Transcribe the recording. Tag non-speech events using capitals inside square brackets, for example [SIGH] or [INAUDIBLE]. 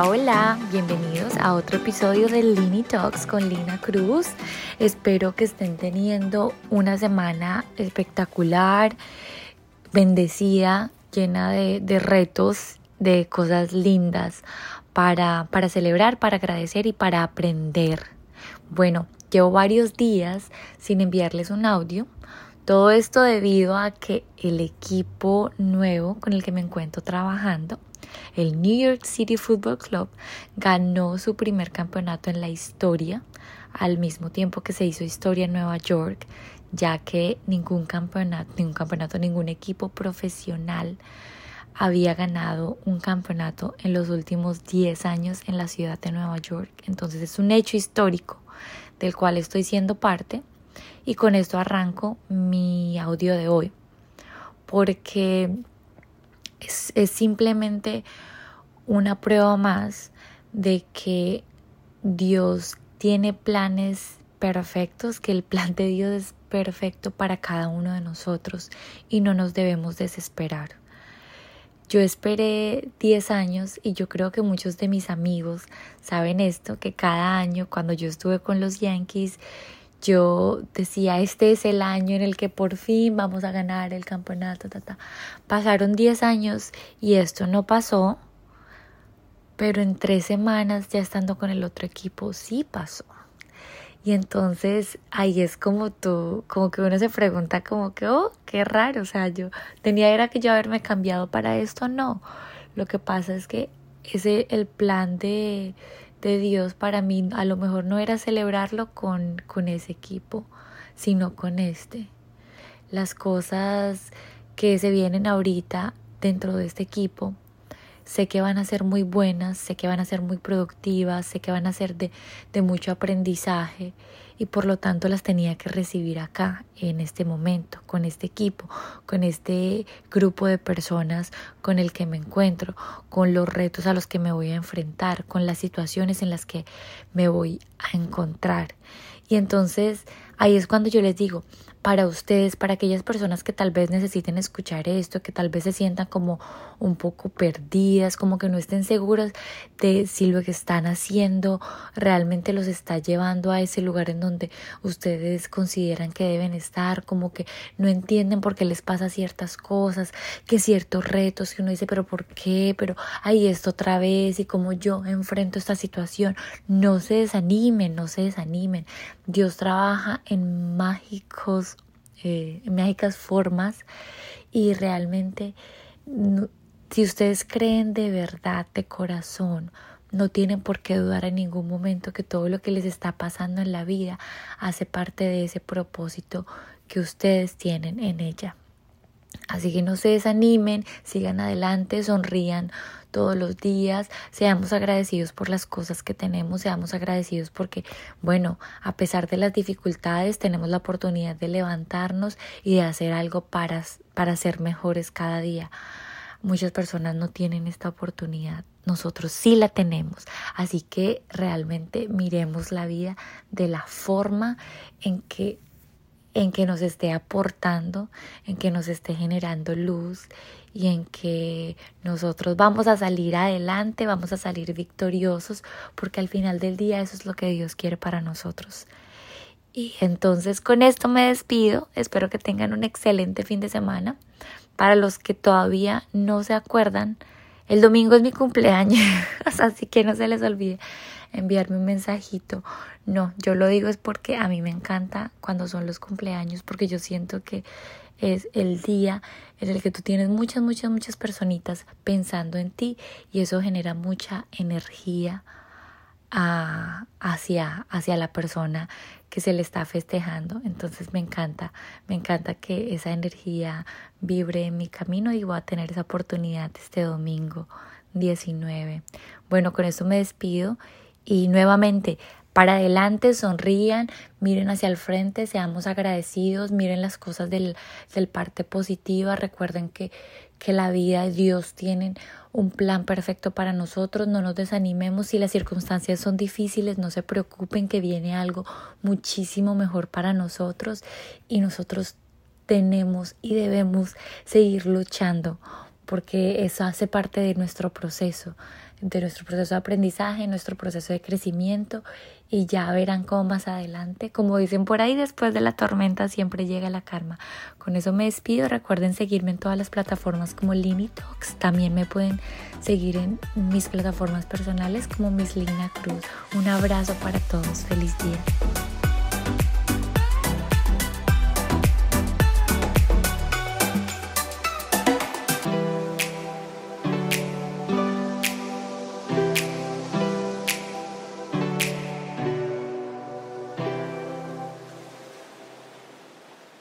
Hola, bienvenidos a otro episodio de Lini Talks con Lina Cruz. Espero que estén teniendo una semana espectacular, bendecida, llena de, retos, de cosas lindas para celebrar, para agradecer y para aprender. Bueno, llevo varios días sin enviarles un audio. Todo esto debido a que el equipo nuevo con el que me encuentro trabajando el New York City Football Club ganó su primer campeonato en la historia, al mismo tiempo que se hizo historia en Nueva York, ya que ningún campeonato, ningún campeonato, ningún equipo profesional había ganado un campeonato en los últimos 10 años en la ciudad de Nueva York. Entonces es un hecho histórico del cual estoy siendo parte y con esto arranco mi audio de hoy porque es, simplemente una prueba más de que Dios tiene planes perfectos, que el plan de Dios es perfecto para cada uno de nosotros y no nos debemos desesperar. Yo esperé 10 años y yo creo que muchos de mis amigos saben esto, que cada año cuando yo estuve con los Yankees, yo decía, este es el año en el que por fin vamos a ganar el campeonato. Pasaron 10 años y esto no pasó, pero en tres semanas ya estando con el otro equipo sí pasó. Y entonces ahí es como tú, como que uno se pregunta como que, oh, qué raro, o sea, yo tenía que yo haberme cambiado para esto, no. Lo que pasa es que ese el plan de de Dios para mí a lo mejor no era celebrarlo con, con ese equipo, sino con este. Las cosas que se vienen ahorita dentro de este equipo sé que van a ser muy buenas, sé que van a ser muy productivas, sé que van a ser de, de mucho aprendizaje y por lo tanto las tenía que recibir acá, en este momento, con este equipo, con este grupo de personas con el que me encuentro, con los retos a los que me voy a enfrentar, con las situaciones en las que me voy a encontrar. Y entonces ahí es cuando yo les digo, para ustedes, para aquellas personas que tal vez necesiten escuchar esto, que tal vez se sientan como un poco perdidas, como que no estén seguras de si lo que están haciendo realmente los está llevando a ese lugar en donde ustedes consideran que deben estar, como que no entienden por qué les pasa ciertas cosas, que ciertos retos que uno dice, pero ¿por qué? Pero ahí esto otra vez y como yo enfrento esta situación, no se desanimen, no se desanimen. Dios trabaja en mágicos eh, mágicas formas y realmente si ustedes creen de verdad, de corazón, no tienen por qué dudar en ningún momento que todo lo que les está pasando en la vida hace parte de ese propósito que ustedes tienen en ella. Así que no se desanimen, sigan adelante, sonrían todos los días, seamos agradecidos por las cosas que tenemos, seamos agradecidos porque, bueno, a pesar de las dificultades, tenemos la oportunidad de levantarnos y de hacer algo para, para ser mejores cada día. Muchas personas no tienen esta oportunidad, nosotros sí la tenemos, así que realmente miremos la vida de la forma en que en que nos esté aportando, en que nos esté generando luz y en que nosotros vamos a salir adelante, vamos a salir victoriosos, porque al final del día eso es lo que Dios quiere para nosotros. Y entonces con esto me despido, espero que tengan un excelente fin de semana. Para los que todavía no se acuerdan, el domingo es mi cumpleaños, [LAUGHS] así que no se les olvide enviarme un mensajito. No, yo lo digo es porque a mí me encanta cuando son los cumpleaños, porque yo siento que es el día en el que tú tienes muchas, muchas, muchas personitas pensando en ti y eso genera mucha energía hacia, hacia la persona que se le está festejando. Entonces me encanta, me encanta que esa energía vibre en mi camino y voy a tener esa oportunidad este domingo 19. Bueno, con eso me despido y nuevamente, para adelante, sonrían, miren hacia el frente, seamos agradecidos, miren las cosas del, del parte positiva, recuerden que, que la vida de Dios tiene un plan perfecto para nosotros, no nos desanimemos si las circunstancias son difíciles, no se preocupen que viene algo muchísimo mejor para nosotros y nosotros tenemos y debemos seguir luchando porque eso hace parte de nuestro proceso de nuestro proceso de aprendizaje, nuestro proceso de crecimiento y ya verán cómo más adelante, como dicen por ahí, después de la tormenta siempre llega la karma. Con eso me despido, recuerden seguirme en todas las plataformas como Talks, también me pueden seguir en mis plataformas personales como Miss Lina Cruz. Un abrazo para todos, feliz día.